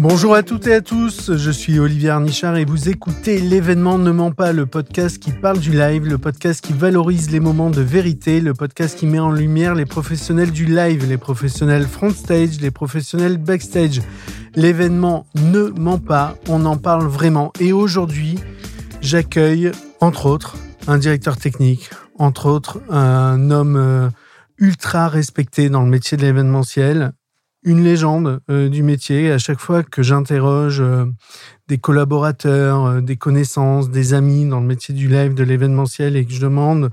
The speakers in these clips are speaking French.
Bonjour à toutes et à tous, je suis Olivier Arnichard et vous écoutez l'événement Ne ment pas, le podcast qui parle du live, le podcast qui valorise les moments de vérité, le podcast qui met en lumière les professionnels du live, les professionnels front stage, les professionnels backstage. L'événement Ne ment pas, on en parle vraiment. Et aujourd'hui, j'accueille, entre autres, un directeur technique, entre autres, un homme euh, ultra respecté dans le métier de l'événementiel, une légende euh, du métier. À chaque fois que j'interroge euh, des collaborateurs, euh, des connaissances, des amis dans le métier du live, de l'événementiel, et que je demande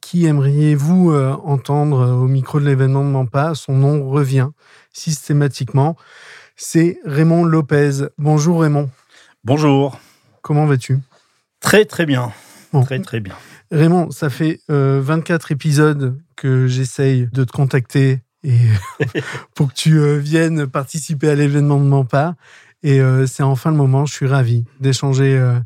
qui aimeriez-vous entendre au micro de l'événement de Mampa, son nom revient systématiquement. C'est Raymond Lopez. Bonjour Raymond. Bonjour. Comment vas-tu? Très très bien. Très très bien. Raymond, ça fait 24 épisodes que j'essaye de te contacter et pour que tu euh, viennes participer à l'événement de Mampa. Et euh, c'est enfin le moment, je suis ravi d'échanger euh,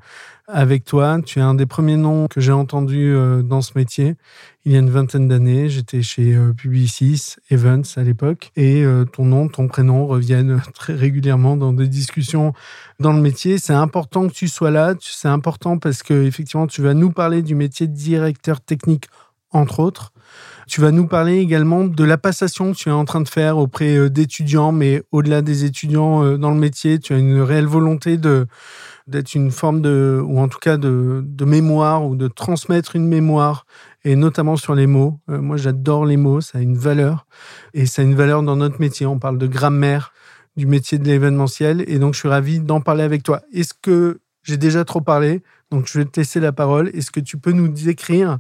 avec toi. Tu es un des premiers noms que j'ai entendu dans ce métier. Il y a une vingtaine d'années, j'étais chez Publicis Evans à l'époque, et ton nom, ton prénom reviennent très régulièrement dans des discussions dans le métier. C'est important que tu sois là. C'est important parce que effectivement, tu vas nous parler du métier de directeur technique, entre autres. Tu vas nous parler également de la passation que tu es en train de faire auprès euh, d'étudiants, mais au-delà des étudiants euh, dans le métier, tu as une réelle volonté de d'être une forme de, ou en tout cas de, de, mémoire, ou de transmettre une mémoire, et notamment sur les mots. Euh, moi, j'adore les mots, ça a une valeur, et ça a une valeur dans notre métier. On parle de grammaire du métier de l'événementiel, et donc je suis ravi d'en parler avec toi. Est-ce que j'ai déjà trop parlé? Donc je vais te laisser la parole. Est-ce que tu peux nous décrire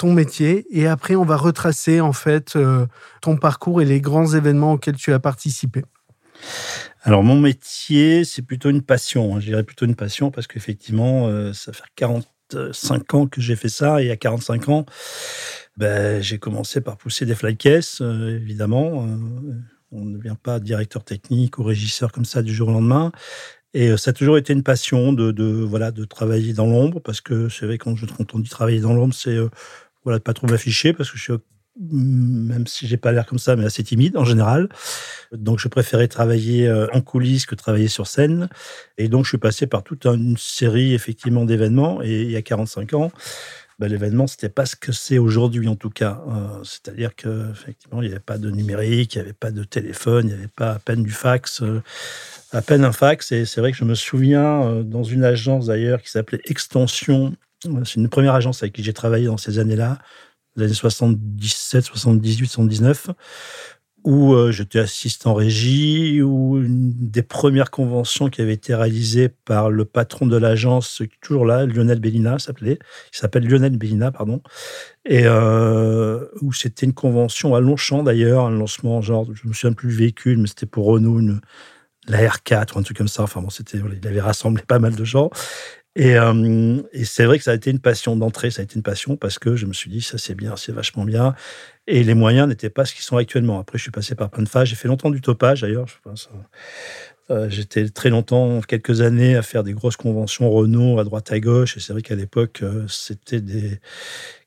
ton métier et après on va retracer en fait euh, ton parcours et les grands événements auxquels tu as participé. Alors mon métier, c'est plutôt une passion. Hein. Je dirais plutôt une passion parce qu'effectivement, euh, ça fait 45 ans que j'ai fait ça et à 45 ans, ben, j'ai commencé par pousser des fly cases, euh, évidemment. on ne devient pas directeur technique ou régisseur comme ça du jour au lendemain. Et ça a toujours été une passion de, de voilà de travailler dans l'ombre parce que c'est vrai quand on dit travailler dans l'ombre, c'est voilà, de pas trop m'afficher parce que je suis même si j'ai pas l'air comme ça, mais assez timide en général. Donc, je préférais travailler euh, en coulisses que travailler sur scène. Et donc, je suis passé par toute une série, effectivement, d'événements. Et il y a 45 ans, ben, l'événement, c'était pas ce que c'est aujourd'hui, en tout cas. Euh, c'est-à-dire qu'effectivement, il n'y avait pas de numérique, il n'y avait pas de téléphone, il n'y avait pas à peine du fax, euh, à peine un fax. Et c'est vrai que je me souviens, dans une agence d'ailleurs qui s'appelait Extension c'est une première agence avec qui j'ai travaillé dans ces années-là, les années 77, 78, 79, où euh, j'étais assistant régie, où une des premières conventions qui avait été réalisée par le patron de l'agence, toujours là, Lionel Bellina s'appelait, il s'appelle Lionel Bellina, pardon, et euh, où c'était une convention à Longchamp d'ailleurs, un lancement genre, je me souviens plus du véhicule, mais c'était pour Renault, une, la R4 ou un truc comme ça. Enfin bon, c'était, il avait rassemblé pas mal de gens. Euh, et, c'est vrai que ça a été une passion d'entrée, ça a été une passion parce que je me suis dit, ça c'est bien, c'est vachement bien. Et les moyens n'étaient pas ce qu'ils sont actuellement. Après, je suis passé par plein de phases. J'ai fait longtemps du topage d'ailleurs. Euh, j'étais très longtemps, quelques années, à faire des grosses conventions Renault à droite à gauche. Et c'est vrai qu'à l'époque, euh, c'était des.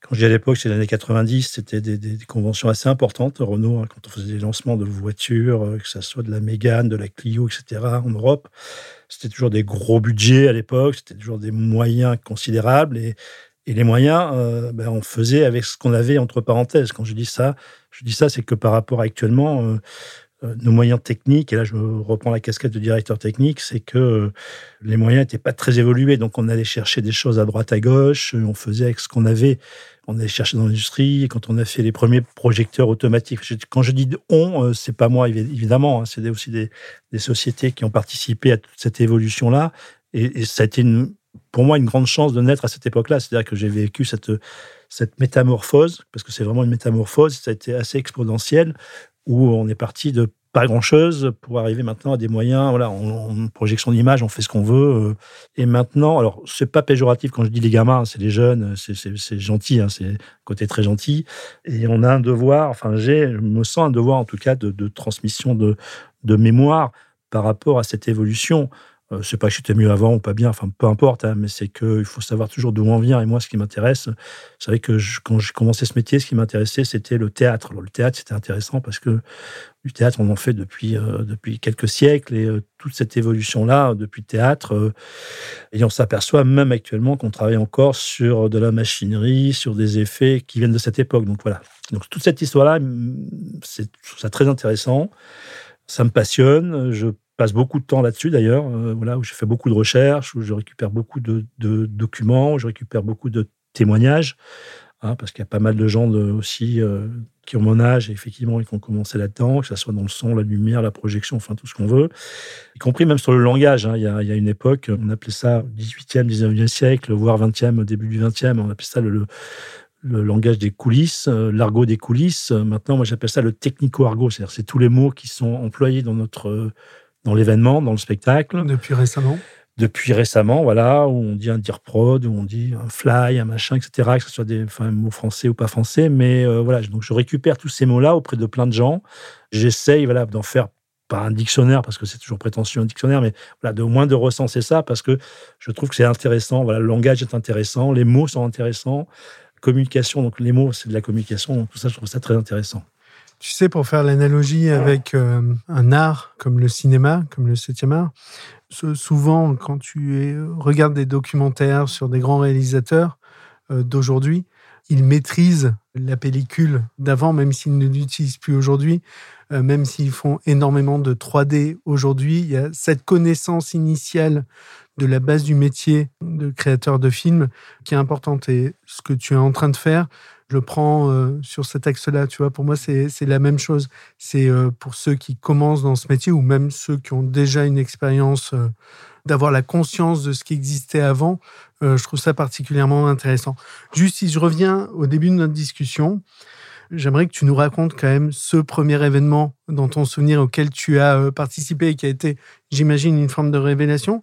Quand je dis à l'époque, c'est les années 90, c'était des, conventions assez importantes. Renault, hein, quand on faisait des lancements de voitures, que ce soit de la Mégane, de la Clio, etc., en Europe, c'était toujours des gros budgets à l'époque, c'était toujours des moyens considérables. Et, les moyens, euh, ben, on faisait avec ce qu'on avait entre parenthèses. Quand je dis ça, je dis ça, c'est que par rapport à actuellement, euh, euh, nos moyens techniques, et là je reprends la casquette de directeur technique, c'est que les moyens n'étaient pas très évolués. Donc on allait chercher des choses à droite, à gauche, on faisait avec ce qu'on avait on allait chercher dans l'industrie. Quand on a fait les premiers projecteurs automatiques, quand je dis on, euh, c'est pas moi évidemment, hein, c'est aussi des, sociétés qui ont participé à toute cette évolution-là. Et, ça a été pour moi une grande chance de naître à cette époque-là. C'est-à-dire que j'ai vécu cette, cette métamorphose, parce que c'est vraiment une métamorphose, ça a été assez exponentiel, où on est parti de pas grand-chose pour arriver maintenant à des moyens. Voilà, on, projection d'image, on fait ce qu'on veut. Euh. et maintenant, alors c'est pas péjoratif quand je dis les gamins, c'est les jeunes, c'est gentil, hein, c'est côté très gentil. Et on a un devoir, enfin j'ai, je me sens un devoir en tout cas de, transmission de mémoire par rapport à cette évolution. Euh, c'est pas que j'étais mieux avant ou pas bien, enfin peu importe, hein, mais c'est qu'il faut savoir toujours d'où on vient. Et moi, ce qui m'intéresse, c'est vrai que quand j'ai commencé ce métier, ce qui m'intéressait, c'était le théâtre. Le théâtre, c'était intéressant parce que du théâtre, on en fait depuis, euh, depuis quelques siècles et euh, toute cette évolution-là depuis le théâtre, et on s'aperçoit même actuellement qu'on travaille encore sur de la machinerie, sur des effets qui viennent de cette époque. Donc voilà. Donc toute cette histoire-là, c'est ça très intéressant. Ça me passionne. Je passe beaucoup de temps là-dessus d'ailleurs, euh, voilà, où je fais beaucoup de recherches, où je récupère beaucoup de, documents, où je récupère beaucoup de témoignages, hein, parce qu'il y a pas mal de gens aussi euh, qui ont mon âge et effectivement qui ont commencé là-dedans, que ce soit dans le son, la lumière, la projection, enfin tout ce qu'on veut, y compris même sur le langage. Hein. il, y a, il, y a, une époque, on appelait ça 18e, 19e siècle, voire 20e, début du 20e, on appelait ça le, le langage des coulisses, euh, l'argot des coulisses. Maintenant, moi, j'appelle ça le technico-argot, c'est-à-dire c'est tous les mots qui sont employés dans notre dans l'événement, dans le spectacle. Depuis récemment Depuis récemment, voilà, où on dit un dire prod, où on dit un fly, un machin, etc., que ce soit des enfin, mots français ou pas français. Mais euh, voilà, donc je récupère tous ces mots-là auprès de plein de gens. J'essaye voilà, d'en faire pas un dictionnaire, parce que c'est toujours prétentieux un dictionnaire, mais voilà, de, au moins de recenser ça, parce que je trouve que c'est intéressant. Voilà, le langage est intéressant, les mots sont intéressants. Communication, donc les mots, c'est de la communication. Donc tout ça, je trouve ça très intéressant. Tu sais, pour faire l'analogie avec euh, un art comme le cinéma, comme le septième art, souvent, quand tu regardes des documentaires sur des grands réalisateurs euh, d'aujourd'hui, ils maîtrisent la pellicule d'avant, même s'ils ne l'utilisent plus aujourd'hui, euh, même s'ils font énormément de 3D aujourd'hui. Il y a cette connaissance initiale de la base du métier de créateur de film qui est importante. Et ce que tu es en train de faire, je le prends euh, sur cet axe-là. Tu vois, pour moi, c'est la même chose. C'est euh, pour ceux qui commencent dans ce métier ou même ceux qui ont déjà une expérience, euh, d'avoir la conscience de ce qui existait avant. je trouve ça particulièrement intéressant. Juste si je reviens au début de notre discussion, j'aimerais que tu nous racontes quand même ce premier événement dans ton souvenir auquel tu as euh, participé et qui a été, j'imagine, une forme de révélation.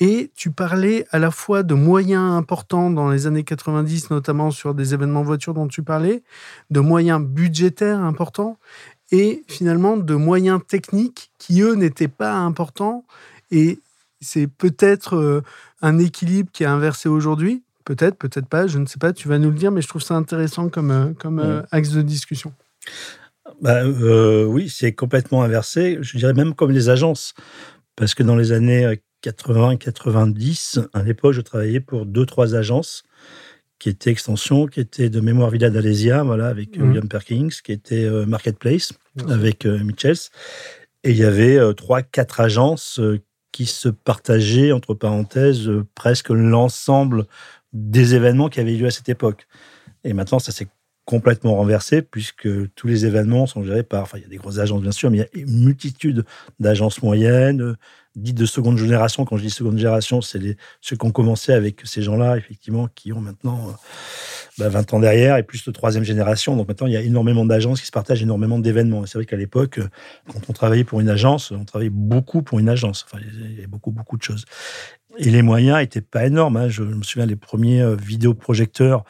Et tu parlais à la fois de moyens importants dans les années 90, notamment sur des événements voitures dont tu parlais, de moyens budgétaires importants et finalement de moyens techniques qui, eux, n'étaient pas importants. Et c'est peut-être euh, un équilibre qui est inversé aujourd'hui Peut-être, peut-être pas, je ne sais pas, tu vas nous le dire, mais je trouve ça intéressant comme, euh, comme euh, axe de discussion. Bah, euh, oui, c'est complètement inversé, je dirais même comme les agences, parce que dans les années 80-90, à l'époque, je travaillais pour deux, trois agences qui étaient extensions, qui étaient de Mémoire Villa d'Alésia, voilà, avec mmh. William Perkins, qui était Marketplace, avec Mitchells. Et il y avait trois, quatre agences qui se partageaient, entre parenthèses, presque l'ensemble des événements qui avaient lieu à cette époque. Et maintenant, ça s'est complètement renversé puisque tous les événements sont gérés par, enfin, il y a des grosses agences bien sûr, mais il y a une multitude d'agences moyennes, dites de seconde génération. Quand je dis seconde génération, c'est ceux qui ont commencé avec ces gens-là, effectivement, qui ont maintenant 20 bah, ans derrière et plus de troisième génération. Donc maintenant, il y a énormément d'agences qui se partagent énormément d'événements. C'est vrai qu'à l'époque, quand on travaillait pour une agence, on travaillait beaucoup pour une agence. Enfin, il y avait beaucoup, beaucoup de choses. Et les moyens n'étaient pas énormes. Hein. Je me souviens, les premiers euh, vidéoprojecteurs,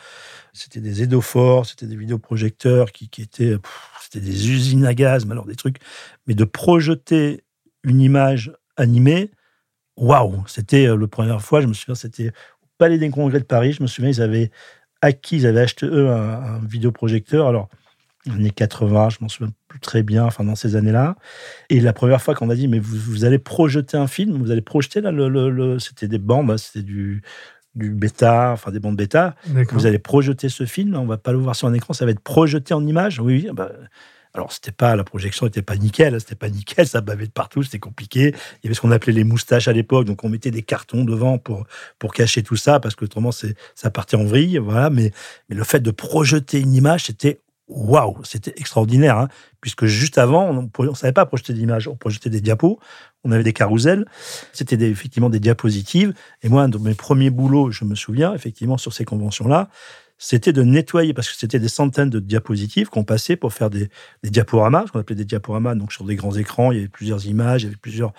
c'était des Edophores, c'était des vidéoprojecteurs qui, qui étaient, c'était des usines à gaz, mais alors des trucs. Mais de projeter une image animée, waouh C'était euh, la première fois, je me souviens, c'était au Palais des Congrès de Paris. Je me souviens, ils avaient acquis, ils avaient acheté eux un, un vidéoprojecteur. Alors, années 80, je m'en souviens plus très bien, enfin dans ces années-là. Et la première fois qu'on a dit, mais vous, allez projeter un film, vous allez projeter là, le, c'était des bandes, hein, c'était du, du bêta, enfin des bandes bêta. Vous allez projeter ce film, on va pas le voir sur un écran, ça va être projeté en image. Oui, oui. Bah, alors, c'était pas, la projection n'était pas nickel, c'était pas nickel, ça bavait de partout, c'était compliqué. Il y avait ce qu'on appelait les moustaches à l'époque, donc on mettait des cartons devant pour, pour cacher tout ça, parce que autrement, ça partait en vrille, voilà. Mais, mais le fait de projeter une image, c'était waouh, c'était extraordinaire, hein, puisque juste avant, on ne savait pas projeter d'images, on projetait des diapos, on avait des carousels, c'était effectivement des diapositives. Et moi, dans mes premiers boulots, je me souviens, effectivement, sur ces conventions-là, c'était de nettoyer, parce que c'était des centaines de diapositives qu'on passait pour faire des, diaporamas, ce qu'on appelait des diaporamas, donc sur des grands écrans, il y avait plusieurs images, il y avait plusieurs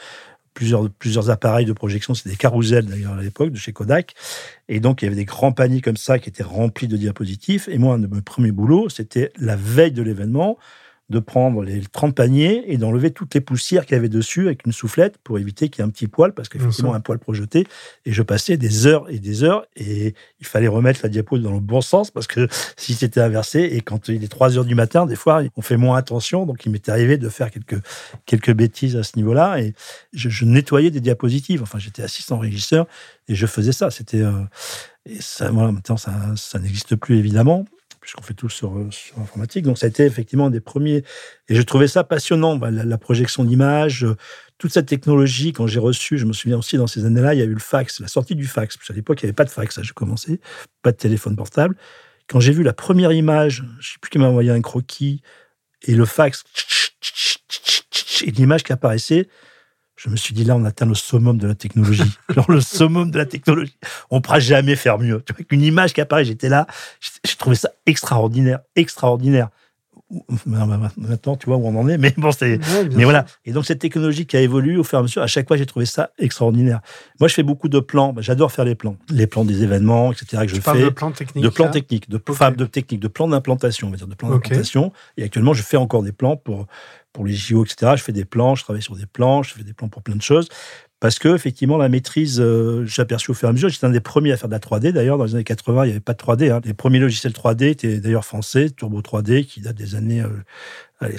plusieurs, plusieurs appareils de projection. C'était des carousels d'ailleurs à l'époque de chez Kodak. Et donc il y avait des grands paniers comme ça qui étaient remplis de diapositives. Et moi, un de mes premiers boulots, c'était la veille de l'événement de prendre les 30 paniers et d'enlever toutes les poussières qu'il y avait dessus avec une soufflette pour éviter qu'il y ait un petit poil, parce qu'effectivement, un poil projeté. Et je passais des heures et des heures et il fallait remettre la diapo dans le bon sens parce que si c'était inversé et quand il est 3 heures du matin, des fois, on fait moins attention. Donc, il m'était arrivé de faire quelques, quelques bêtises à ce niveau-là et je, nettoyais des diapositives. Enfin, j'étais assistant régisseur et je faisais ça. C'était, euh, et ça, voilà, maintenant, ça, ça n'existe plus évidemment puisqu'on fait tout sur, sur informatique. Donc, ça a été effectivement des premiers. Et je trouvais ça passionnant, bah, la, projection d'images, euh, toute cette technologie. Quand j'ai reçu, je me souviens aussi dans ces années-là, il y a eu le fax, la sortie du fax. Parce qu'à l'époque, il n'y avait pas de fax, j'ai commencé, pas de téléphone portable. Quand j'ai vu la première image, je ne sais plus qui m'a envoyé un croquis, et le fax, et l'image qui apparaissait, je me suis dit, là, on atteint le summum de la technologie. Genre le summum de la technologie. On ne pourra jamais faire mieux. Tu vois, qu'une image qui apparaît, j'étais là, j'ai trouvé ça extraordinaire, extraordinaire. Maintenant, tu vois où on en est, mais bon, c'est. mais voilà. Et donc, cette technologie qui a évolué au fur et à mesure, à chaque fois, j'ai trouvé ça extraordinaire. Moi, je fais beaucoup de plans. Bah, j'adore faire les plans. Les plans des événements, etc. que je fais. de plans techniques. De plans techniques, de, de techniques, de plans d'implantation, on va dire, de plans d'implantation. Et actuellement, je fais encore des plans pour, pour les JO, etc. Je fais des plans, je travaille sur des plans, je fais des plans pour plein de choses. Parce que, effectivement, la maîtrise, euh, j'ai aperçu au fur et à mesure. J'étais un des premiers à faire de la 3D. D'ailleurs, dans les années 80, il n'y avait pas de 3D. Hein. Les premiers logiciels 3D étaient d'ailleurs français, Turbo 3D, qui date des années euh,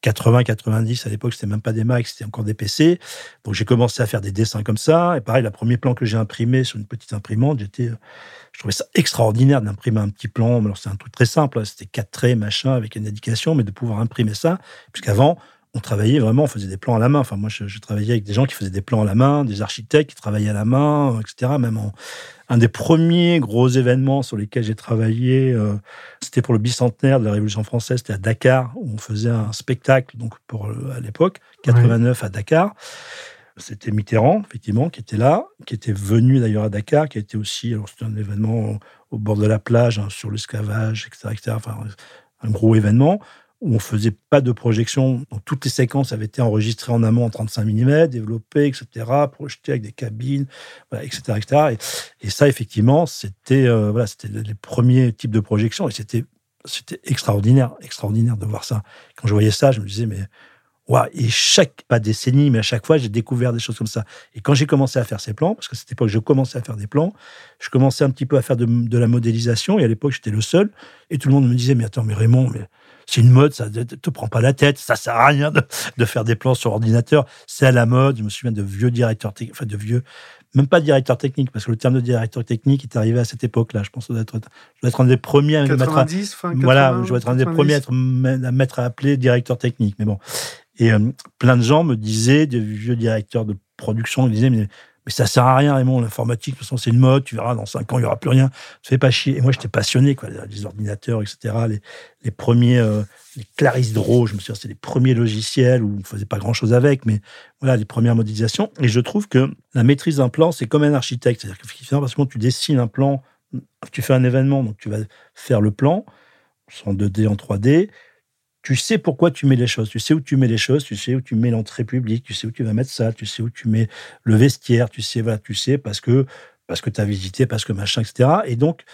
80, 90. À l'époque, c'était même pas des Macs, c'était encore des PC. Donc, j'ai commencé à faire des dessins comme ça. Et pareil, le premier plan que j'ai imprimé sur une petite imprimante, j'étais je trouvais ça extraordinaire d'imprimer un petit plan. Alors, c'est un truc très simple, hein. c'était quatre traits, machin, avec une indication, mais de pouvoir imprimer ça, puisqu'avant, on travaillait vraiment, on faisait des plans à la main. Enfin, moi, je, travaillais avec des gens qui faisaient des plans à la main, des architectes qui travaillaient à la main, etc. Même un des premiers gros événements sur lesquels j'ai travaillé, euh, c'était pour le bicentenaire de la Révolution française, c'était à Dakar, où on faisait un spectacle, donc pour à l'époque, 89 à Dakar. C'était Mitterrand, effectivement, qui était là, qui était venu d'ailleurs à Dakar, qui était aussi, alors c'était un événement au bord de la plage, hein, sur l'esclavage, etc., etc. Enfin, un gros événement on faisait pas de projection. Donc, toutes les séquences avaient été enregistrées en amont en 35 mm, développées, etc., projetées avec des cabines, etc., etc. Et, ça, effectivement, c'était euh, voilà, c'était les premiers types de projections et c'était extraordinaire, extraordinaire de voir ça. Quand je voyais ça, je me disais, mais et chaque, pas décennie, mais à chaque fois, j'ai découvert des choses comme ça. Et quand j'ai commencé à faire ces plans, parce que c'était pas que je commençais à faire des plans, je commençais un petit peu à faire de, la modélisation, et à l'époque, j'étais le seul, et tout le monde me disait, mais attends, mais Raymond, mais c'est une mode, ça ne te prend pas la tête, ça sert à rien de, faire des plans sur ordinateur, c'est à la mode. Je me souviens de vieux directeurs, enfin de vieux, même pas directeur technique, parce que le terme de directeur technique est arrivé à cette époque-là. Je pense que je dois être, un des premiers à mettre à, voilà, je dois être un des premiers à, à mettre à appeler directeur technique. Mais bon, et euh, plein de gens me disaient, des vieux directeurs de production, ils disaient, mais, mais ça sert à rien, Raymond, l'informatique, de toute façon, c'est une mode, tu verras, dans cinq ans, il n'y aura plus rien. Ça fait pas chier. Et moi, j'étais passionné, quoi, les ordinateurs, etc., les, les premiers, euh, les Clarisse Draw, je me souviens, c'était les premiers logiciels où on faisait pas grand chose avec, mais voilà, les premières modélisations. Et je trouve que la maîtrise d'un plan, c'est comme un architecte. C'est-à-dire que finalement, parce que tu dessines un plan, tu fais un événement, donc tu vas faire le plan, en 2D, en 3D, tu sais pourquoi tu mets les choses, tu sais où tu mets les choses, tu sais où tu mets l'entrée publique, tu sais où tu vas mettre ça, tu sais où tu mets le vestiaire, tu sais, voilà, tu sais parce que parce que tu as visité, parce que machin, etc. Et donc,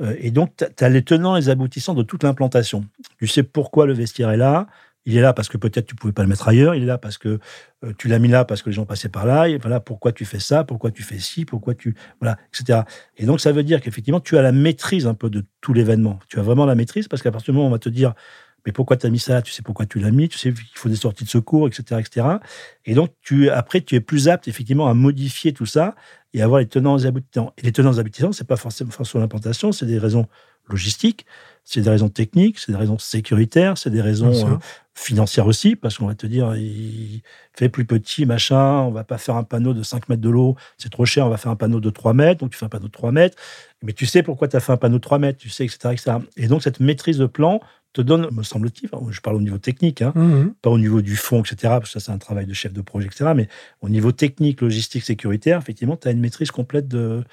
euh, et donc tu as les tenants et les aboutissants de toute l'implantation. Tu sais pourquoi le vestiaire est là. Il est là parce que peut-être tu pouvais pas le mettre ailleurs. Il est là parce que euh, tu l'as mis là parce que les gens passaient par là. Et voilà pourquoi tu fais ça, pourquoi tu fais ci, pourquoi tu voilà, etc. Et donc ça veut dire qu'effectivement tu as la maîtrise un peu de tout l'événement. Tu as vraiment la maîtrise parce qu'à partir du moment où on va te dire mais pourquoi tu as mis ça? Tu sais pourquoi tu l'as mis, tu sais qu'il faut des sorties de secours, etc. etc. Et donc, tu, après, tu es plus apte, effectivement, à modifier tout ça et à avoir les tenants et aboutissants. Et les tenants et aboutissants, c'est pas forcément sur l'implantation, c'est des raisons logistiques, c'est des raisons techniques, c'est des raisons sécuritaires, c'est des raisons euh, financières aussi, parce qu'on va te dire, il fait plus petit, machin, on va pas faire un panneau de 5 mètres de l'eau, c'est trop cher, on va faire un panneau de 3 mètres, donc tu fais un panneau de 3 mètres, mais tu sais pourquoi tu as fait un panneau de 3 mètres, tu sais, etc., etc. Et donc, cette maîtrise de plan te donne, me semble-t-il, je parle au niveau technique, hein, mmh pas au niveau du fond, etc., parce que ça, c'est un travail de chef de projet, etc., mais au niveau technique, logistique, sécuritaire, effectivement, tu as une maîtrise complète de,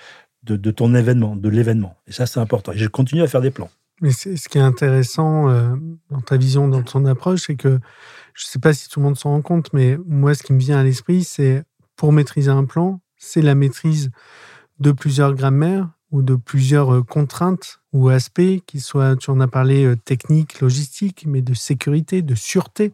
de, ton événement, de l'événement. Et ça, c'est important. Et je continue à faire des plans. Mais ce qui est intéressant euh, dans ta vision, dans ton approche, c'est que je ne sais pas si tout le monde s'en rend compte, mais moi, ce qui me vient à l'esprit, c'est pour maîtriser un plan, c'est la maîtrise de plusieurs grammaires ou de plusieurs euh, contraintes ou aspects, qu'ils soient, tu en as parlé, euh, technique, logistique, mais de sécurité, de sûreté,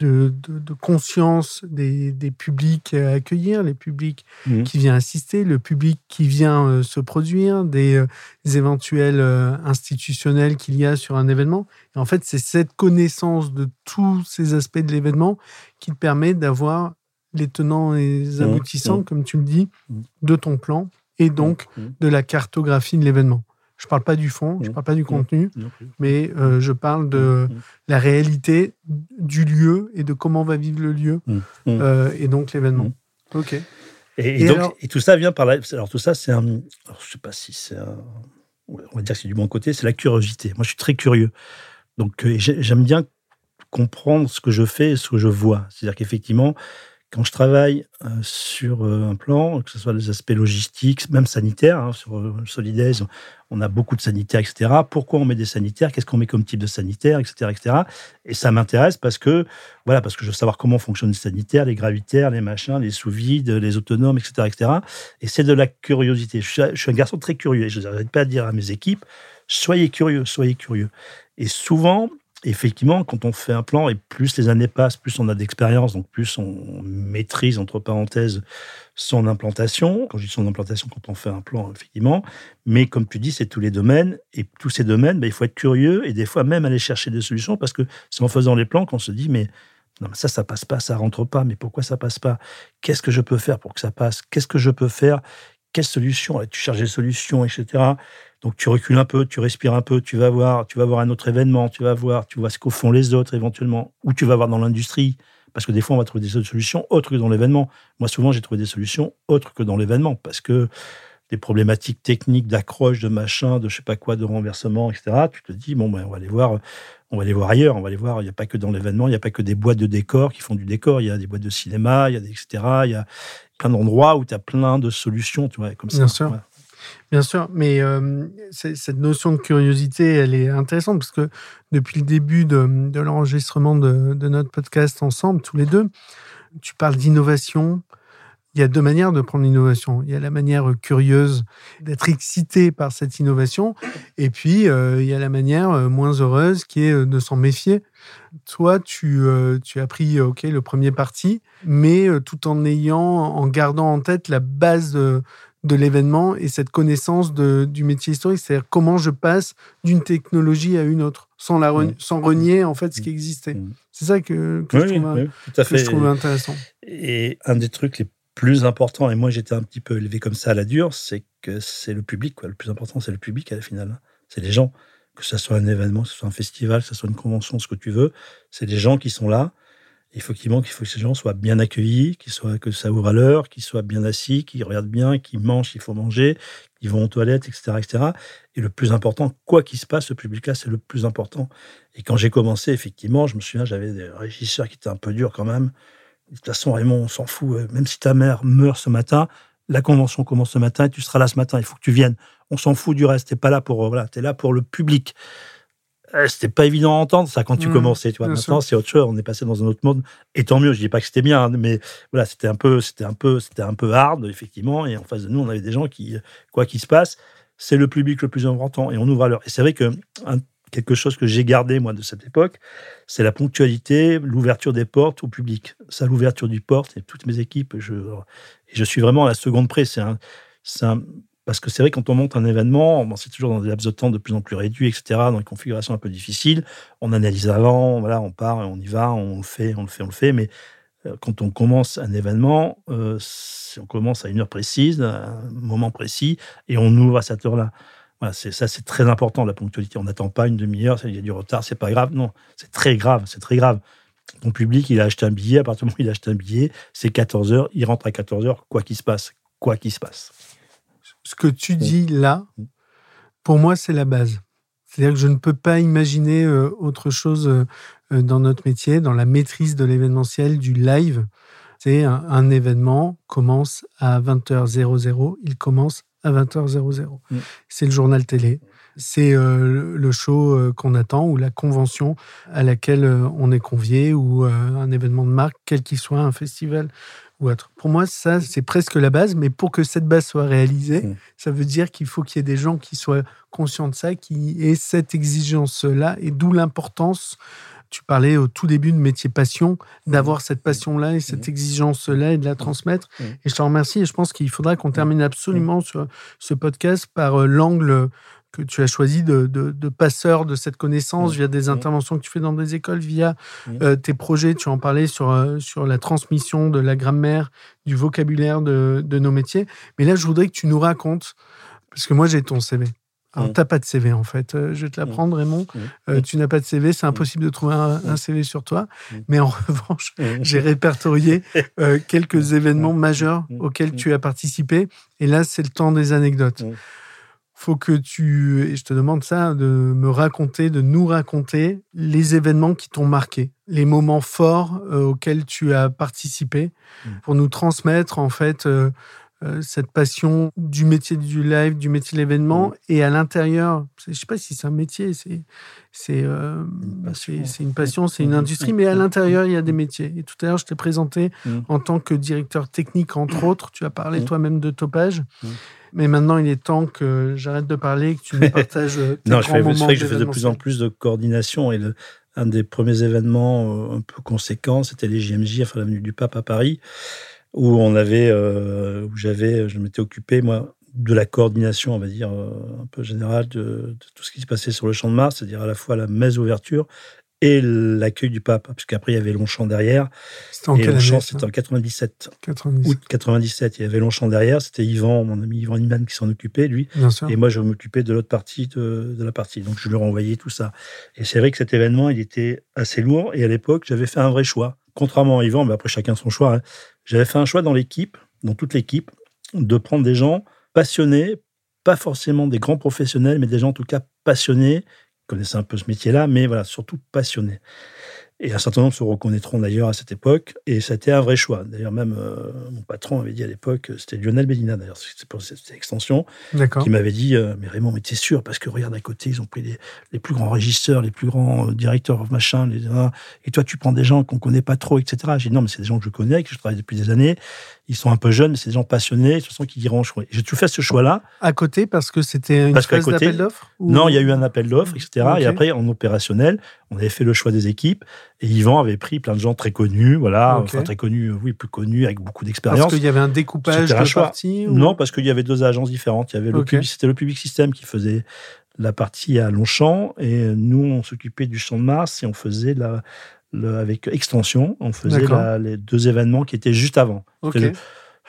de, conscience des, publics à accueillir, les publics mmh. qui viennent assister, le public qui vient euh, se produire, des, euh, éventuels institutionnels qu'il y a sur un événement. Et en fait, c'est cette connaissance de tous ces aspects de l'événement qui te permet d'avoir les tenants et les mmh. aboutissants, mmh. comme tu le dis, de ton plan et donc de la cartographie de l'événement. Je ne parle pas du fond, je ne parle pas du contenu, mais euh, je parle de mmh. la réalité du lieu et de comment va vivre le lieu euh, et donc l'événement. Ok. Et, donc, et tout ça vient par là. Alors tout ça, c'est un. je sais pas si c'est un. On va dire que c'est du bon côté, c'est la curiosité. Moi, je suis très curieux. Donc, euh, j'aime bien comprendre ce que je fais et ce que je vois. C'est-à-dire qu'effectivement, quand je travaille euh, sur euh, un plan, que ce soit les aspects logistiques, même sanitaires, hein, sur euh, Solidaise, on a beaucoup de sanitaires, etc. Pourquoi on met des sanitaires? Qu'est-ce qu'on met comme type de sanitaire, etc., etc. Et ça m'intéresse parce que, voilà, parce que je veux savoir comment fonctionnent les sanitaires, les gravitaires, les machins, les sous-vides, les autonomes, etc., etc. Et c'est de la curiosité. Je suis un garçon très curieux et je n'arrête pas à dire à mes équipes, soyez curieux, soyez curieux. Et souvent, effectivement, quand on fait un plan, et plus les années passent, plus on a d'expérience, donc plus on maîtrise, entre parenthèses, son implantation. Quand je dis son implantation, quand on fait un plan, effectivement. Mais comme tu dis, c'est tous les domaines. Et tous ces domaines, ben, il faut être curieux et des fois même aller chercher des solutions parce que c'est en faisant les plans qu'on se dit, mais non, ça, ça passe pas, ça rentre pas. Mais pourquoi ça passe pas? Qu'est-ce que je peux faire pour que ça passe? Qu'est-ce que je peux faire? Quelle solution Tu cherches des solutions, etc. Donc tu recules un peu, tu respires un peu, tu vas voir, tu vas voir un autre événement, tu vas voir, tu vois ce qu'au font les autres éventuellement, ou tu vas voir dans l'industrie, parce que des fois on va trouver des solutions autres que dans l'événement. Moi souvent j'ai trouvé des solutions autres que dans l'événement, parce que des problématiques techniques d'accroche, de machin, de je sais pas quoi, de renversement, etc. Tu te dis bon ben on va aller voir, on va aller voir ailleurs, on va aller voir. Il n'y a pas que dans l'événement, il n'y a pas que des boîtes de décor qui font du décor. Il y a des boîtes de cinéma, il y a des etc. plein d'endroits où tu as plein de solutions, tu vois, comme ça. Bien sûr. Bien sûr, mais euh, cette notion de curiosité, elle est intéressante parce que depuis le début de, l'enregistrement de, notre podcast ensemble, tous les deux, tu parles d'innovation. Il y a deux manières de prendre l'innovation. Il y a la manière curieuse d'être excité par cette innovation, et puis euh, il y a la manière euh, moins heureuse qui est de s'en méfier. Toi, tu, tu as pris ok le premier parti, mais tout en ayant, en gardant en tête la base de, de l'événement et cette connaissance de, du métier historique, c'est-à-dire comment je passe d'une technologie à une autre, sans, la sans renier en fait ce qui existait. C'est ça que, que, je, trouve, intéressant. Et un des trucs les plus importants, et moi j'étais un petit peu élevé comme ça à la dure, c'est que c'est le public. Quoi. Le plus important, c'est le public à la finale. C'est les gens. Que ce soit un événement, que ce soit un festival, que ce soit une convention, ce que tu veux, c'est les gens qui sont là il faut qu'il il faut que ces gens soient bien accueillis, qu'ils soient, que ça ouvre à l'heure, qu'ils soient bien assis, qu'ils regardent bien, qu'ils mangent, il faut manger, qu'ils vont aux toilettes, etc., etc. Et le plus important, quoi qu'il se passe, ce public-là, c'est le plus important. Et quand j'ai commencé, effectivement, je me souviens, j'avais des régisseurs qui étaient un peu durs quand même. De toute façon, Raymond, on s'en fout. Euh, même si ta mère meurt ce matin, la convention commence ce matin et tu seras là ce matin. Il faut que tu viennes. On s'en fout du reste. T'es pas là pour, euh, voilà, es là pour le public. Euh, c'était pas évident à entendre ça quand tu mmh, commençais tu vois maintenant c'est autre chose on est passé dans un autre monde et tant mieux je dis pas que c'était bien hein, mais voilà c'était un peu c'était un peu c'était un peu hard effectivement et en face de nous on avait des gens qui quoi qu'il se passe c'est le public le plus important et on ouvre à l'heure et c'est vrai que quelque chose que j'ai gardé moi de cette époque c'est la ponctualité l'ouverture des portes au public ça l'ouverture du porte et toutes mes équipes je je suis vraiment à la seconde près parce que c'est vrai, quand on monte un événement, c'est toujours dans des laps de temps de plus en plus réduits, etc., dans des configurations un peu difficiles. On analyse avant, voilà, on part, on y va, on le fait, on le fait, on le fait. Mais euh, quand on commence un événement, euh, on commence à une heure précise, un moment précis, et on ouvre à cette heure-là. Voilà, c'est ça, c'est très important la ponctualité. On n'attend pas une demi-heure, il y a du retard, c'est pas grave. Non, c'est très grave, c'est très grave. Ton public, il a acheté un billet, à partir du moment où il a acheté un billet, c'est 14 heures, il rentre à 14 heures, quoi qu'il se passe, quoi qu'il se passe ce que tu dis là, pour moi, c'est la base. C'est-à-dire que je ne peux pas imaginer euh, autre chose euh, euh, dans notre métier, dans la maîtrise de l'événementiel, du live. C'est un, événement commence à 20h00, il commence à 20h00. Mm. C'est le journal télé, c'est le show qu'on attend ou la convention à laquelle on est convié ou un événement de marque, quel qu'il soit, un festival ou autre. Pour moi, ça, c'est presque la base, mais pour que cette base soit réalisée, Mm. ça veut dire qu'il faut qu'il y ait des gens qui soient conscients de ça, qui aient cette exigence-là, et d'où l'importance, tu parlais au tout début de métier passion, d'avoir cette passion-là et cette Mm. exigence-là et de la transmettre. Mm. Et je te remercie, et je pense qu'il faudra qu'on termine absolument sur ce podcast par euh, l'angle que tu as choisi de, de- de passeur de cette connaissance via des interventions que tu fais dans des écoles, via euh, tes projets. Tu en parlais sur, euh, sur la transmission de la grammaire, du vocabulaire de, de nos métiers. Mais là, je voudrais que tu nous racontes, parce que moi, j'ai ton CV. Alors, Mm. tu n'as pas de CV, en fait. Euh, je vais te l'apprendre, Raymond. Mm. Euh, tu n'as pas de CV, c'est impossible de trouver un, un CV sur toi. Mm. Mais en revanche, Mm. j'ai répertorié euh, quelques événements majeurs Mm. auxquels Mm. tu as participé. Et là, c'est le temps des anecdotes. Mm. Faut que tu, et je te demande ça, de me raconter, de nous raconter les événements qui t'ont marqué, les moments forts euh, auxquels tu as participé, Mm. pour nous transmettre en fait cette passion du métier du live, du métier de l'événement, Mm. et à l'intérieur, je sais pas si c'est un métier, c'est c'est euh, une passion, c'est une Mm. industrie, mais à Mm. l'intérieur, il y a des métiers. Et tout à l'heure, je t'ai présenté Mm. en tant que directeur technique, entre autres. Tu as parlé Mm. toi-même de topage. Mm. Mais maintenant, il est temps que j'arrête de parler, que tu nous partages euh, Non, je fais, que je fais de plus en plus de coordination et le- un des premiers événements euh, un peu conséquents, c'était les JMJ, enfin l'avenue du Pape à Paris, où on avait, euh, où j'avais, je m'étais occupé moi de la coordination, on va dire euh, un peu générale de, de tout ce qui se passait sur le Champ de Mars, c'est-à-dire à la fois la messe ouverture et l'accueil du pape, parce qu'après il y avait Longchamp derrière. C'était en et Longchamp, c'était en 97, 90. août 97. Il y avait Longchamp derrière, c'était Yvan, mon ami Yvan Iman qui s'en occupait, lui. Bien sûr. Et moi, je m'occupais de l'autre partie de, de la partie. Donc, je leur envoyais tout ça. Et c'est vrai que cet événement, il était assez lourd. Et à l'époque, j'avais fait un vrai choix. Contrairement à Yvan, mais après, chacun son choix. hein. J'avais fait un choix dans l'équipe, dans toute l'équipe, de prendre des gens passionnés, pas forcément des grands professionnels, mais des gens en tout cas passionnés, qui connaissaient un peu ce métier-là, mais voilà, surtout passionnés. Et un certain nombre se reconnaîtront d'ailleurs à cette époque. Et c'était un vrai choix. D'ailleurs, même euh, mon patron avait dit à l'époque, c'était Lionel Bellina d'ailleurs, c'était pour cette extension, qui m'avait dit euh, Mais Raymond, mais t'es sûr Parce que regarde à côté, ils ont pris les, les plus grands régisseurs, les plus grands euh, directeurs, machin, les, et toi, tu prends des gens qu'on connaît pas trop, etc. J'ai dit Non, mais c'est des gens que je connais, que je travaille depuis des années. Ils sont un peu jeunes, mais c'est des gens passionnés, de toute façon, qui diront choix. J'ai tout fait ce choix-là. À côté, parce que c'était une Parce d'appel d'offres ou- Non, il y a eu un appel d'offres, etc. Et après, en opérationnel, on avait fait le choix des équipes. Et Yvan avait pris plein de gens très connus, voilà, enfin très connus, euh, oui, plus connus, avec beaucoup Parce d'expérience. qu'il y avait un découpage de parties ou- Non, parce qu'il y avait deux agences différentes. Il y avait le public, c'était le Public System qui faisait la partie à Longchamp et nous, on s'occupait du Champ de Mars et on faisait la, le- avec Extension, on faisait la- les deux événements qui étaient juste avant.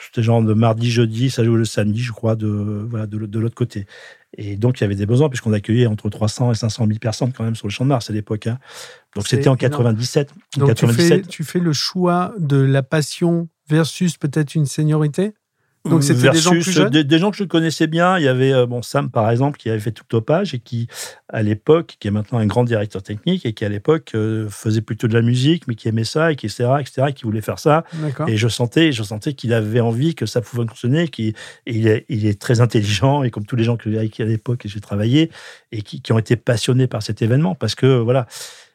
C'était genre de mardi, jeudi, ça jouait le samedi, je crois, de, voilà, de l'autre côté. Et donc, il y avait des besoins, puisqu'on accueillait entre 300 et 500 000 personnes quand même sur le Champ de Mars à l'époque. hein. Donc, c'était en énorme. 97. En Donc tu fais, 97. tu fais le choix de la passion versus peut-être une seniorité? Donc c'était des gens plus jeunes des, des gens que je connaissais bien. Il y avait euh, bon, Sam, par exemple, qui avait fait tout topage et qui, à l'époque, qui est maintenant un grand directeur technique et qui, à l'époque, euh, faisait plutôt de la musique, mais qui aimait ça et qui, etc., etc., et qui voulait faire ça. Et je sentais, je sentais qu'il avait envie que ça pouvait fonctionner, qu'il et il est, il est très intelligent et comme tous les gens que, avec qui à l'époque j'ai travaillé et qui, qui ont été passionnés par cet événement parce que voilà,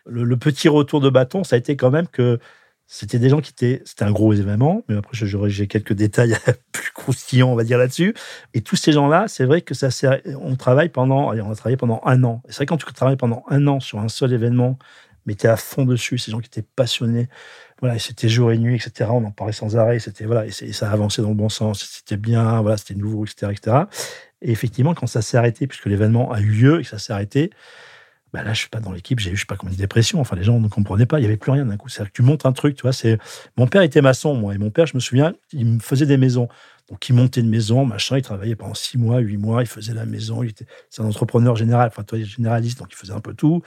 le, le petit retour de bâton, ça a été quand même que c'était des gens qui étaient, c'était un gros événement, mais après j'ai quelques détails plus croustillants, on va dire là-dessus. Et tous ces gens-là, c'est vrai que ça, on travaille pendant, on a travaillé pendant un an. Et c'est vrai quand tu travailles pendant un an sur un seul événement, mais tu es à fond dessus, ces gens qui étaient passionnés, voilà, c'était jour et nuit, etc. On en parlait sans arrêt, c'était voilà, et, et ça avançait dans le bon sens, c'était bien, voilà, c'était nouveau, etc., etc. Et effectivement, quand ça s'est arrêté, puisque l'événement a eu lieu et que ça s'est arrêté, bah là, je suis pas dans l'équipe, j'ai eu, je sais pas combien de dépression. Enfin, les gens ne comprenaient pas, il y avait plus rien d'un coup. C'est-à-dire que tu montes un truc, tu vois. C'est mon père était maçon, moi, et mon père, je me souviens, il me faisait des maisons. Donc, il montait une maison, machin, il travaillait pendant six mois, huit mois, il faisait la maison. Il était, c'est un entrepreneur général, enfin, toi, généraliste, donc il faisait un peu tout.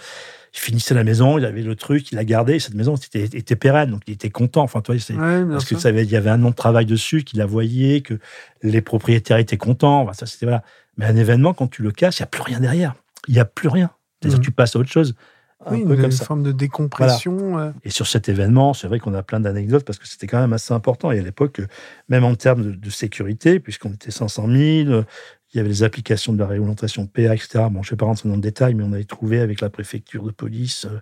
Il finissait la maison, il avait le truc, il la gardé. Et cette maison était, était pérenne, donc il était content. Enfin, toi, c'est, Ouais, bien parce que tu savais, il y avait un an de travail dessus, qu'il la voyait, que les propriétaires étaient contents. Enfin, ça, c'était voilà. Mais un événement, quand tu le casses, il n'y a plus rien derrière. Il n'y a plus rien. C'est-à-dire que tu passes à autre chose. Un Oui, peu une comme ça. forme de décompression. euh, Et sur cet événement, c'est vrai qu'on a plein d'anecdotes parce que c'était quand même assez important. Et à l'époque, même en termes de, de sécurité, puisqu'on était 500 000, euh, il y avait les applications de la réglementation PA, etc. Bon, je ne vais pas rentrer dans le détail, mais on avait trouvé avec la préfecture de police euh,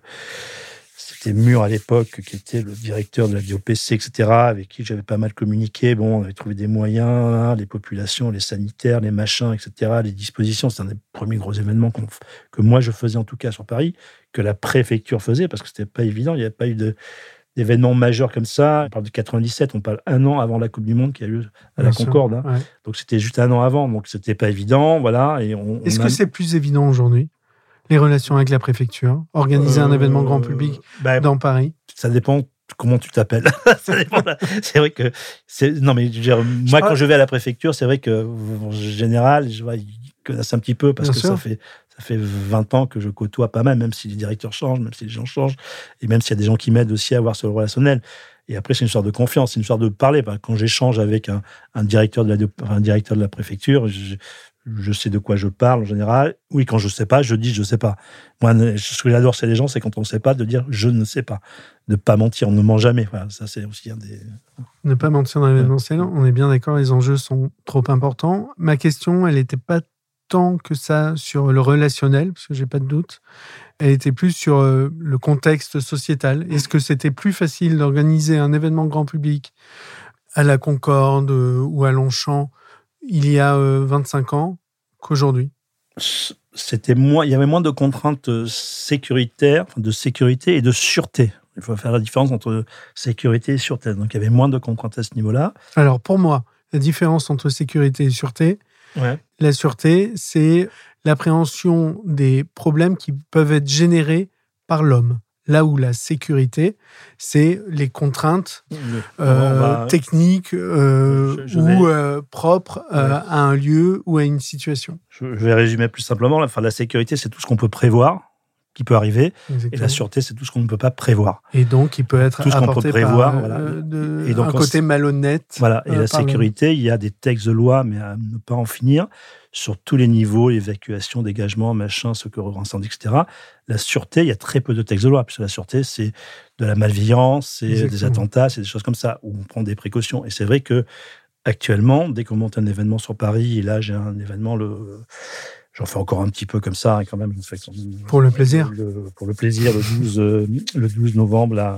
c'était Mur à l'époque, qui était le directeur de la BioPC, etc., avec qui j'avais pas mal communiqué. Bon, on avait trouvé des moyens, hein, les populations, les sanitaires, les machins, etc., les dispositions. C'est un des premiers gros événements que moi je faisais en tout cas sur Paris, que la préfecture faisait, parce que c'était pas évident. Il n'y avait pas eu de, d'événements majeurs comme ça. On parle de 97, on parle un an avant la Coupe du Monde qui a eu à la Concorde. Hein. Donc c'était juste un an avant, donc c'était pas évident, voilà. Et Est-ce que c'est plus évident aujourd'hui? Les relations avec la préfecture, organiser un événement grand public euh, bah, dans Paris Ça dépend comment tu t'appelles. c'est vrai que c'est non mais moi quand je vais à la préfecture, c'est vrai que en général, je vois ils connaissent un petit peu parce que ça fait ça fait 20 ans que je côtoie pas mal, même si les directeurs changent, même si les gens changent, et même s'il y a des gens qui m'aident aussi à avoir ce relationnel. Et après, c'est une sorte de confiance, c'est une sorte de parler. Quand j'échange avec un, directeur de la, un directeur de la préfecture, je, sais de quoi je parle en général. Oui, quand je ne sais pas, je dis je ne sais pas. Moi, ce que j'adore chez les gens, c'est quand on ne sait pas, de dire je ne sais pas. Ne pas mentir, on ne ment jamais. ça, c'est aussi un des. Ne pas mentir dans l'événementiel, on est bien d'accord, les enjeux sont trop importants. Ma question, elle n'était pas tant que ça sur le relationnel, parce que j'ai pas de doute. Elle était plus sur euh, le contexte sociétal. Est-ce que c'était plus facile d'organiser un événement grand public à la Concorde euh, ou à Longchamp il y a 25 euh, ans qu'aujourd'hui C'était moins, il y avait moins de contraintes sécuritaires, de sécurité et de sûreté. Il faut faire la différence entre sécurité et sûreté. Donc il y avait moins de contraintes à ce niveau-là. Alors pour moi, la différence entre sécurité et sûreté, la sûreté, c'est l'appréhension des problèmes qui peuvent être générés par l'homme. Là où la sécurité, c'est les contraintes euh, techniques euh, ou euh, propres à un lieu ou à une situation. Je vais résumer plus simplement. Enfin, la sécurité, c'est tout ce qu'on peut prévoir qui peut arriver. Et la sûreté, c'est tout ce qu'on ne peut pas prévoir. Et donc, il peut être tout ce qu'on peut prévoir. Euh, et donc, un côté malhonnête. Voilà. Et euh, la sécurité, il y a des textes de loi, mais à ne pas en finir, sur tous les niveaux, évacuation, dégagement, machin, secours incendie, etc. La sûreté, il y a très peu de textes de loi, puisque la sûreté, c'est de la malveillance, c'est des attentats, c'est des choses comme ça, où on prend des précautions. Et c'est vrai que actuellement, dès qu'on monte un événement sur Paris, et là, j'ai un événement le J'en fais encore un petit peu comme ça, quand même. Pour le plaisir Pour le plaisir, le 12, euh, le 12 novembre, là,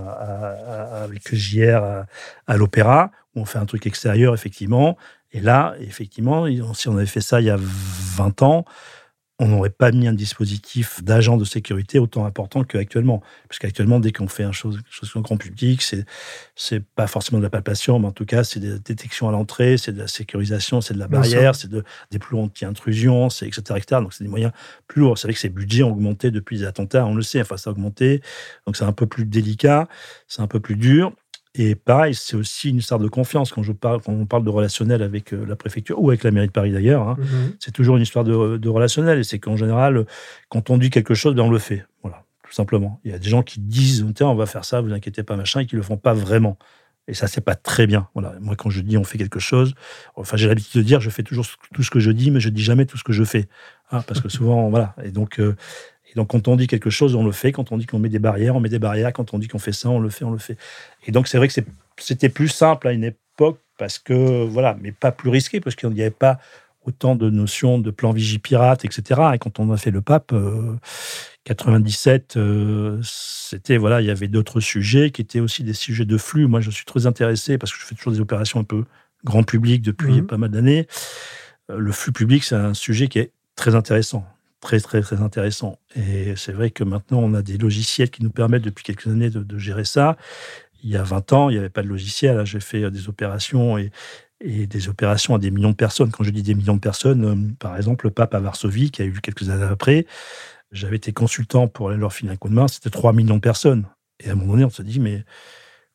avec JR à, à l'Opéra, où on fait un truc extérieur, effectivement. Et là, effectivement, si on avait fait ça il y a 20 ans, on n'aurait pas mis un dispositif d'agent de sécurité autant important qu'actuellement. Parce qu'actuellement, dès qu'on fait un chose, chose grand public, c'est, c'est pas forcément de la palpation, mais en tout cas, c'est des détections à l'entrée, c'est de la sécurisation, c'est de la barrière, c'est de, des plus anti-intrusion, c'est etc., etc. Donc, c'est des moyens plus lourds. C'est vrai que ces budgets ont augmenté depuis les attentats, on le sait, enfin, ça a augmenté. Donc, c'est un peu plus délicat, c'est un peu plus dur. Et pareil, c'est aussi une histoire de confiance. Quand, je parle, quand on parle de relationnel avec euh, la préfecture ou avec la mairie de Paris d'ailleurs, hein, mhm. c'est toujours une histoire de, relationnel. Et c'est qu'en général, quand on dit quelque chose, ben on le fait. Voilà, tout simplement. Il y a des gens qui disent on va faire ça, vous inquiétez pas, machin, et qui le font pas vraiment. Et ça, c'est pas très bien. Voilà. Moi, quand je dis on fait quelque chose, enfin, j'ai l'habitude de dire je fais toujours tout ce que je dis, mais je dis jamais tout ce que je fais. Hein, parce que souvent, voilà. Et donc, euh, et donc, quand on dit quelque chose, on le fait. Quand on dit qu'on met des barrières, on met des barrières. Quand on dit qu'on fait ça, on le fait, on le fait. Et donc, c'est vrai que c'était plus simple à une époque parce que, voilà, mais pas plus risqué parce qu'il n'y avait pas autant de notions de plan Vigipirate, etc. Et quand on a fait le pape, 97, euh, euh, c'était, voilà, il y avait d'autres sujets qui étaient aussi des sujets de flux. Moi, je suis très intéressé parce que je fais toujours des opérations un peu grand public depuis mmh. pas mal d'années. Euh, le flux public, c'est un sujet qui est très intéressant très, très, très intéressant. Et c'est vrai que maintenant, on a des logiciels qui nous permettent depuis quelques années de, gérer ça. Il y a 20 ans, il n'y avait pas de logiciel. J'ai fait euh, des opérations et, des opérations à des millions de personnes. Quand je dis des millions de personnes, euh, par exemple, le pape à Varsovie, qui a eu quelques années après, j'avais été consultant pour leur filer un coup de main, c'était 3 millions de personnes. Et à un moment donné, on se dit, mais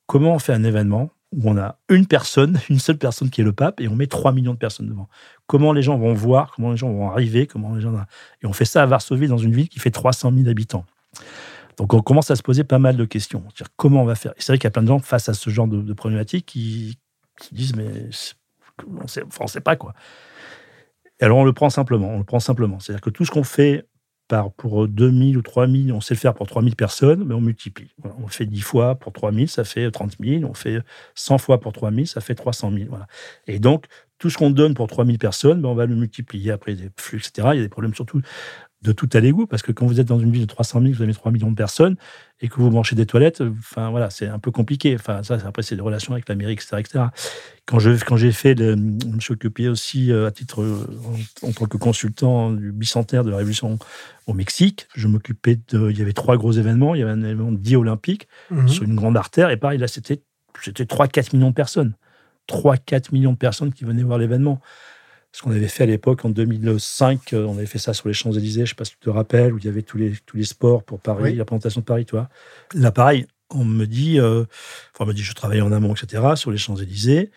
comment on fait un événement où on a une personne, une seule personne qui est le pape, et on met 3 millions de personnes devant. Comment les gens vont voir, comment les gens vont arriver, comment les gens... Et on fait ça à Varsovie, dans une ville qui fait 300 000 habitants. Donc on commence à se poser pas mal de questions. comment on va faire? C'est vrai qu'il y a plein de gens face à ce genre de, de problématiques qui, disent, mais on ne sait pas quoi. Et alors on le prend simplement, on le prend simplement. C'est-à-dire que tout ce qu'on fait pour 2000 ou 3000, on sait le faire pour 3000 personnes, mais on multiplie. on fait 10 fois pour 3000, ça fait 30 000. On fait 100 fois pour 3000, ça fait 300 000. Voilà. Et donc, tout ce qu'on donne pour 3000 personnes, ben on va le multiplier après des flux, etc. Il y a des problèmes surtout de tout à l'égout, parce que quand vous êtes dans une ville de 300 000, vous avez 3 millions de personnes, et que vous mangez des toilettes, enfin voilà, c'est un peu compliqué. Enfin, ça, après, c'est des relations avec l'Amérique, etc., etc. Quand je quand j'ai fait, le, je me suis occupé aussi euh, à titre euh, en, tant que consultant du bicentenaire de la Révolution au Mexique, je m'occupais de, il y avait trois gros événements. Il y avait un événement dit olympique mhm. sur une grande artère, et pareil, là, c'était c'était 3-4 millions de personnes. 3-4 millions de personnes qui venaient voir l'événement ce qu'on avait fait à l'époque en 2005, euh, on avait fait ça sur les Champs-Élysées, je ne sais pas si tu te rappelles, où il y avait tous les, tous les sports pour Paris, la présentation de Paris, toi. Là, pareil, on me dit, euh, enfin, on me dit, je travaillais en amont, etc., sur les Champs-Élysées.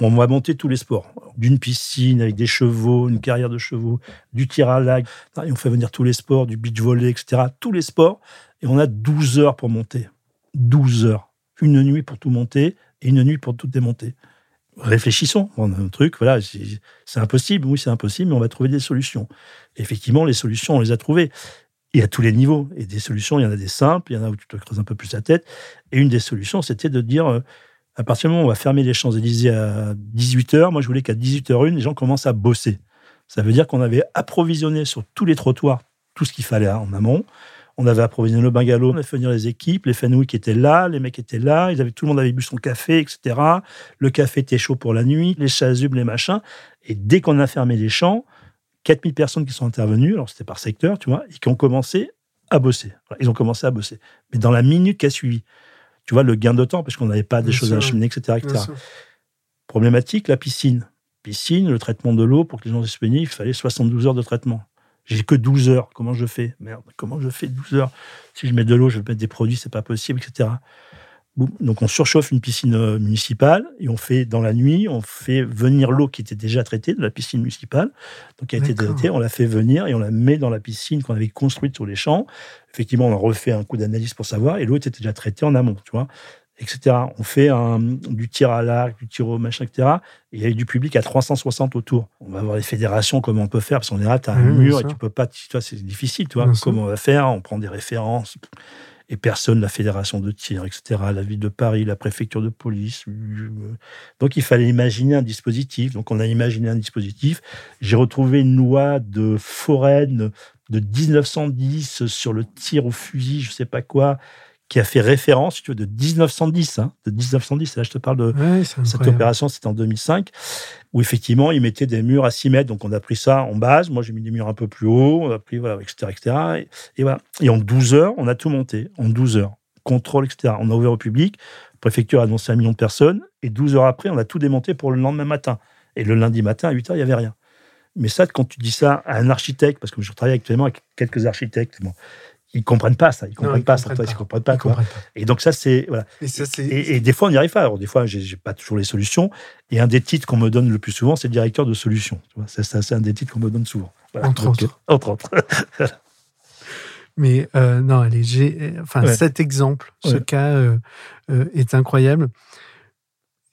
On m'a monté tous les sports. D'une piscine avec des chevaux, une carrière de chevaux, du tir à lag. Et on fait venir tous les sports, du beach volley, etc. Tous les sports. Et on a 12 heures pour monter. 12 heures. Une nuit pour tout monter et une nuit pour tout démonter réfléchissons. On a un truc, voilà, c'est impossible, oui, c'est impossible, mais on va trouver des solutions. effectivement, les solutions, on les a trouvées. Et à tous les niveaux. Et des solutions, il y en a des simples, il y en a où tu te creuses un peu plus la tête. Et une des solutions, c'était de dire, euh, à partir du moment où on va fermer les Champs-Élysées à 18h, moi je voulais qu'à 18h01, les gens commencent à bosser. Ça veut dire qu'on avait approvisionné sur tous les trottoirs tout ce qu'il fallait en amont. On avait approvisionné le bungalow, on a fait venir les équipes, les Fenouilles qui étaient là, les mecs étaient là, ils avaient, tout le monde avait bu son café, etc. Le café était chaud pour la nuit, les chasubles, les machins. Et dès qu'on a fermé les champs, 4000 personnes qui sont intervenues, alors c'était par secteur, tu vois, et qui ont commencé à bosser. Ils ont commencé à bosser. Mais dans la minute qui a suivi, tu vois, le gain de temps, parce qu'on n'avait pas des choses à acheminer, etc. etc. Problématique, la piscine. Piscine, le traitement de l'eau, pour que les gens disponibles, il fallait 72 heures de traitement. J'ai que 12 heures. Comment je fais? Merde, comment je fais 12 heures? Si je mets de l'eau, je vais mettre des produits, c'est pas possible, etc. Donc on surchauffe une piscine euh, municipale et on fait dans la nuit, on fait venir l'eau qui était déjà traitée de la piscine municipale, donc qui a été traitée, on la fait venir et on la met dans la piscine qu'on avait construite sur les champs. Effectivement, on a refait un coup d'analyse pour savoir et l'eau était déjà traitée en amont, tu vois etc. On fait un, du tir à l'arc, du tir au machin, etc. Et il y a du public à 360 autour. On va avoir des fédérations, comment on peut faire, parce qu'on est là, tu as un mur et tu peux pas, toi, c'est difficile, tu vois. comment on va faire On prend des références. Et personne, la fédération de tir, etc., la ville de Paris, la préfecture de police. Donc il fallait imaginer un dispositif. Donc on a imaginé un dispositif. J'ai retrouvé une loi de Foraine de 1910 sur le tir au fusil, je sais pas quoi, qui a fait référence, tu veux, de 1910, hein, de 1910. Là, je te parle de cette opération, c'était en 2005, où effectivement, ils mettaient des murs à 6 mètres. Donc, on a pris ça en base. Moi, j'ai mis des murs un peu plus hauts, on a pris, voilà, etc., etc. Et, voilà. Et en 12 heures, on a tout monté. En 12 heures. Contrôle, etc. On a ouvert au public. La préfecture a annoncé un million de personnes. Et 12 heures après, on a tout démonté pour le lendemain matin. Et le lundi matin, à 8 heures, il n'y avait rien. Mais ça, quand tu dis ça à un architecte, parce que je travaille actuellement avec quelques architectes, bon, ils comprennent pas ça, ils comprennent pas ça, ils comprennent pas, comprennent pas. Et donc ça c'est voilà. Et, des fois on n'y arrive pas. Alors des fois j'ai pas toujours les solutions. Et un des titres qu'on me donne le plus souvent, c'est directeur de solution. C'est un des titres qu'on me donne souvent. Entre, autres. Euh, entre autres. Mais euh, non, allez, j'ai, enfin cet exemple, ce cas euh, est incroyable.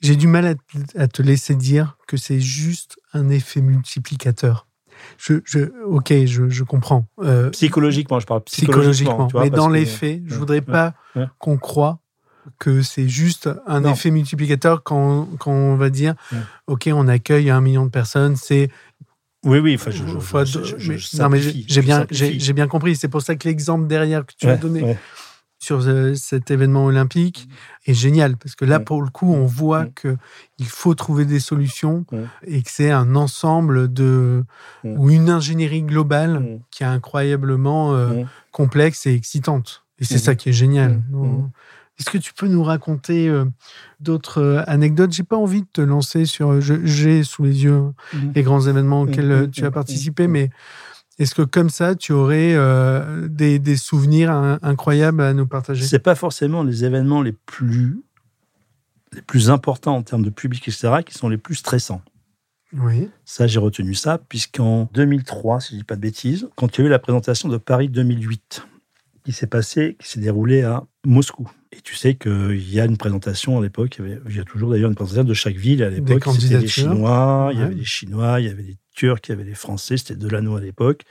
J'ai du mal à te laisser dire que c'est juste un effet multiplicateur je, ok, je, comprends. Euh, psychologiquement, je parle psychologiquement. mais dans les faits, je voudrais pas qu'on croit que c'est juste un effet multiplicateur quand, quand, on va dire, ok, on accueille un million de personnes, c'est oui, oui. Enfin, je, non, mais j'ai bien, j'ai bien compris. C'est pour ça que l'exemple derrière que tu as donné, sur euh, cet événement olympique est génial parce que là, pour le coup, on voit que il faut trouver des solutions et que c'est un ensemble de ou une ingénierie globale qui est incroyablement euh, complexe et excitante. Et c'est ça qui est génial. Est-ce que tu peux nous raconter euh, d'autres anecdotes? J'ai pas envie de te lancer sur. J'ai sous les yeux les grands événements auxquels tu as participé, mais est-ce que comme ça, tu aurais euh, des, souvenirs incroyables à nous partager? C'est pas forcément les événements les plus, les plus importants en termes de public, etc., qui sont les plus stressants. Oui. Ça, j'ai retenu ça, puisqu'en 2003, si je dis pas de bêtises, quand il y a eu la présentation de Paris 2008, qui s'est passé, qui s'est déroulé à Moscou. Et tu sais qu'il y a une présentation à l'époque, il, y a toujours d'ailleurs une présentation de chaque ville à l'époque. C'était les Chinois, il y avait des Chinois, il y avait des Turcs, il y avait des Français, c'était Delano à l'époque.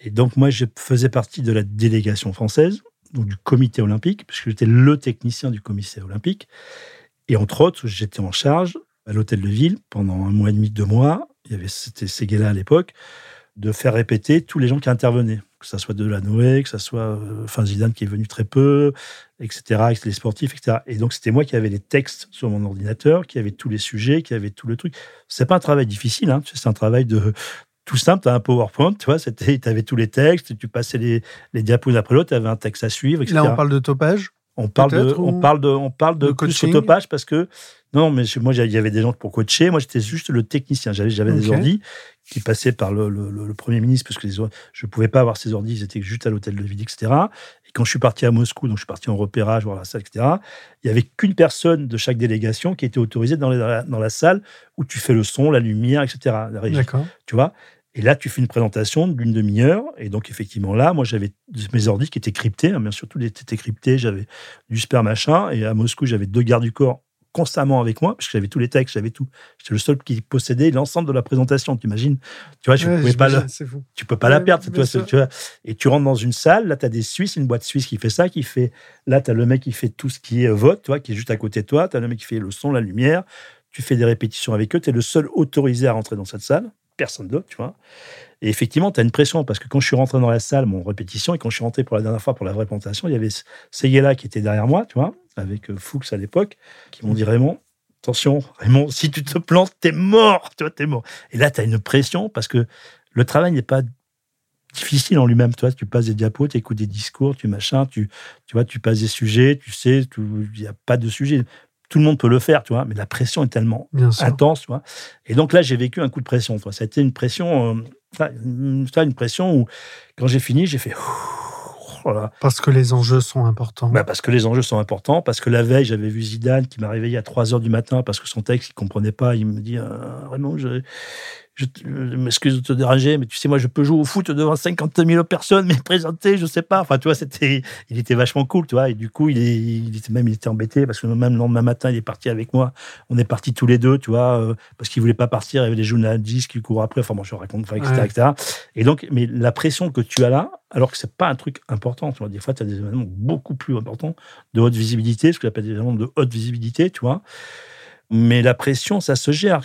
Et donc, moi, je faisais partie de la délégation française, donc du comité olympique, puisque j'étais le technicien du comité olympique. Et entre autres, j'étais en charge à l'hôtel de ville pendant un mois et demi, deux mois. Il y avait, c'était Seguela à l'époque, de faire répéter tous les gens qui intervenaient. Que ça soit de la Noé, que ça soit euh, Zidane qui est venu très peu, etc., avec les sportifs, etc. Et donc, c'était moi qui avais les textes sur mon ordinateur, qui avait tous les sujets, qui avait tout le truc. C'est pas un travail difficile, hein, c'est un travail de, tout simple, tu as un PowerPoint, tu vois, tu avais tous les textes, tu passais les, les diapos après l'autre, tu avais un texte à suivre, etc. Là, on parle de topage? On parle de, on parle de, on parle de, de topage parce que non, mais moi il y avait des gens pour coacher. Moi j'étais juste le technicien. J'avais, j'avais des ordis qui passaient par le, le, premier ministre parce que les, je pouvais pas avoir ces ordis. Ils étaient juste à l'hôtel de ville, etc. Et quand je suis parti à Moscou, donc je suis parti en repérage, voir la salle, etc. Il y avait qu'une personne de chaque délégation qui était autorisée dans, la, dans la salle où tu fais le son, la lumière, etc. D'accord. Tu vois? Et là, tu fais une présentation d'une demi-heure. Et donc, effectivement, là, moi, j'avais mes ordis qui étaient cryptés. Hein, bien sûr, tout était crypté. J'avais du super machin. Et à Moscou, j'avais deux gardes du corps constamment avec moi, parce que j'avais tous les textes, j'avais tout. J'étais le seul qui possédait l'ensemble de la présentation, tu imagines Tu vois, je pouvais pas tu peux pas la perdre, tu vois, Et tu rentres dans une salle, là, tu as des Suisses, une boîte suisse qui fait ça, qui fait. Là, tu as le mec qui fait tout ce qui est vote, tu vois, qui est juste à côté de toi. Tu as le mec qui fait le son, la lumière. Tu fais des répétitions avec eux. Tu es le seul autorisé à rentrer dans cette salle personne d'autre, tu vois. Et effectivement, tu as une pression parce que quand je suis rentré dans la salle, mon répétition, et quand je suis rentré pour la dernière fois pour la vraie présentation, il y avait Seguela qui était derrière moi, tu vois, avec euh, Fuchs à l'époque, qui m'ont dit Raymond, attention, Raymond, si tu te plantes, t'es mort, tu vois, t'es mort. Et là, tu as une pression parce que le travail n'est pas difficile en lui-même. Tu vois, tu passes des diapos, tu écoutes des discours, tu machin, tu, tu vois, tu passes des sujets, tu sais, il n'y a pas de sujet tout le monde peut le faire, tu vois, mais la pression est tellement intense, tu vois. Et donc là, j'ai vécu un coup de pression, tu vois. Ça a été une pression, euh, une, pression où, quand j'ai fini, j'ai fait. Voilà. Parce que les enjeux sont importants. Bah parce que les enjeux sont importants, parce que la veille, j'avais vu Zidane qui m'a réveillé à 3 heures du matin parce que son texte, il comprenait pas. Il me dit, euh, vraiment, je, je, m'excuse de te déranger, mais tu sais, moi, je peux jouer au foot devant 50 000 personnes, mais présenter, je sais pas. Enfin, tu vois, c'était, il était vachement cool, tu vois. Et du coup, il, est, il était même, il était embêté parce que même le lendemain matin, il est parti avec moi. On est partis tous les deux, tu vois, euh, parce qu'il voulait pas partir. Il y avait des journalistes qui courent après. Enfin, moi, je raconte, etc., etc. Et donc, mais la pression que tu as là, alors que c'est pas un truc important, tu vois. Des fois, tu as des événements beaucoup plus importants de haute visibilité, ce que j'appelle des événements de haute visibilité, tu vois. Mais la pression, ça se gère.